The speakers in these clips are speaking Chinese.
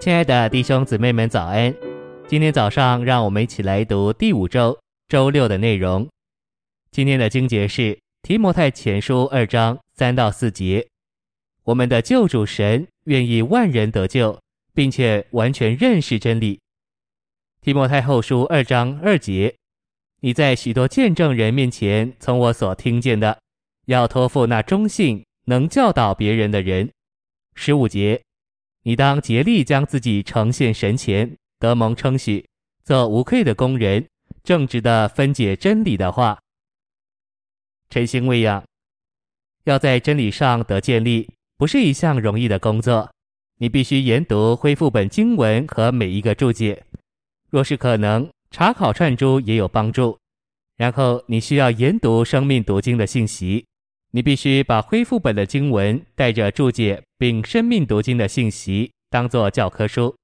亲爱的弟兄姊妹们，早安！今天早上，让我们一起来读第五周周六的内容。今天的经节是提摩太前书二章三到四节。我们的救主神愿意万人得救，并且完全认识真理。提摩太后书二章二节，你在许多见证人面前，从我所听见的，要托付那忠信能教导别人的人。十五节。你当竭力将自己呈现神前，得蒙称许，做无愧的工人，正直的分解真理的话。晨星喂养，要在真理上得建立，不是一项容易的工作。你必须研读恢复本经文和每一个注解，若是可能，查考串珠也有帮助。然后你需要研读生命读经的信息。你必须把恢复本的经文带着注解，并生命读经的信息当作教科书。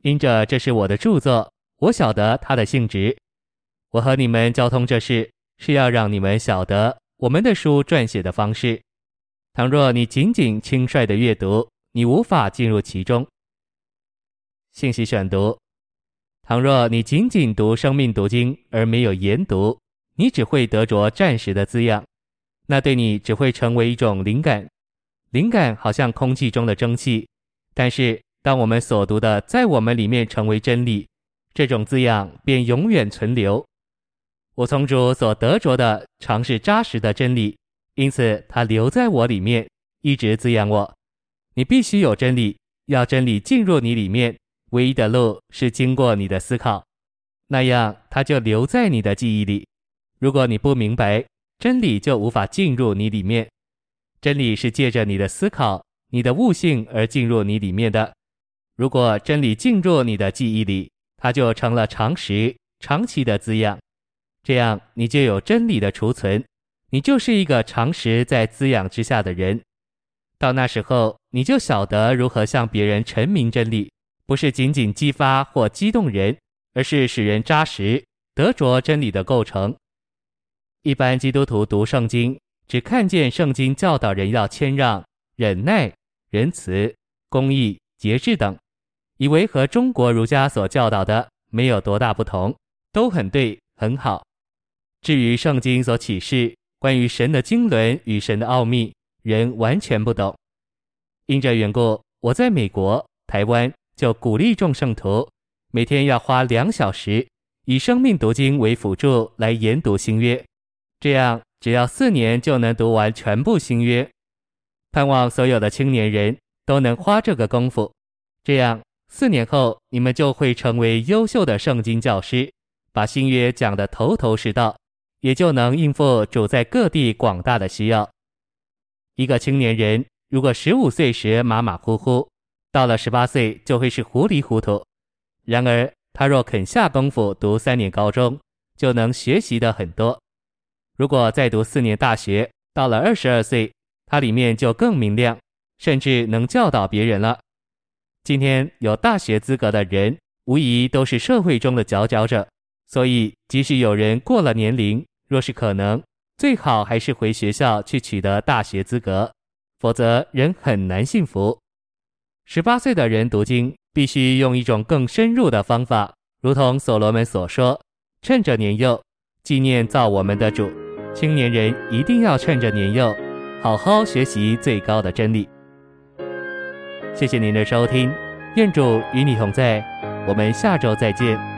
因着这是我的著作，我晓得它的性质。我和你们交通这事，是要让你们晓得我们的书撰写的方式。倘若你仅仅轻率的阅读，你无法进入其中。信息选读：倘若你仅仅读生命读经而没有研读，你只会得着暂时的滋养。那对你只会成为一种灵感，灵感好像空气中的蒸汽。但是，当我们所读的在我们里面成为真理，这种滋养便永远存留。我从主所得着的常是扎实的真理，因此它留在我里面，一直滋养我。你必须有真理，要真理进入你里面，唯一的路是经过你的思考，那样它就留在你的记忆里。如果你不明白，真理就无法进入你里面，真理是借着你的思考、你的悟性而进入你里面的。如果真理进入你的记忆里，它就成了常识、长期的滋养，这样你就有真理的储存，你就是一个常识在滋养之下的人。到那时候，你就晓得如何向别人陈明真理，不是仅仅激发或激动人，而是使人扎实得着真理的构成。一般基督徒读圣经，只看见圣经教导人要谦让、忍耐、仁慈、公义、节制等，以为和中国儒家所教导的没有多大不同，都很对很好。至于圣经所启示关于神的经纶与神的奥秘，人完全不懂。因这缘故，我在美国、台湾就鼓励众圣徒每天要花两小时，以生命读经为辅助来研读新约。这样，只要四年就能读完全部新约。盼望所有的青年人都能花这个功夫，这样四年后你们就会成为优秀的圣经教师，把新约讲得头头是道，也就能应付主在各地广大的需要。一个青年人如果十五岁时马马虎虎，到了十八岁就会是糊里糊涂。然而他若肯下功夫读三年高中，就能学习的很多。如果再读四年大学，到了二十二岁，它里面就更明亮，甚至能教导别人了。今天有大学资格的人，无疑都是社会中的佼佼者。所以，即使有人过了年龄，若是可能，最好还是回学校去取得大学资格，否则人很难幸福。十八岁的人读经，必须用一种更深入的方法，如同所罗门所说：“趁着年幼，纪念造我们的主。”青年人一定要趁着年幼，好好学习最高的真理。谢谢您的收听，愿主与你同在，我们下周再见。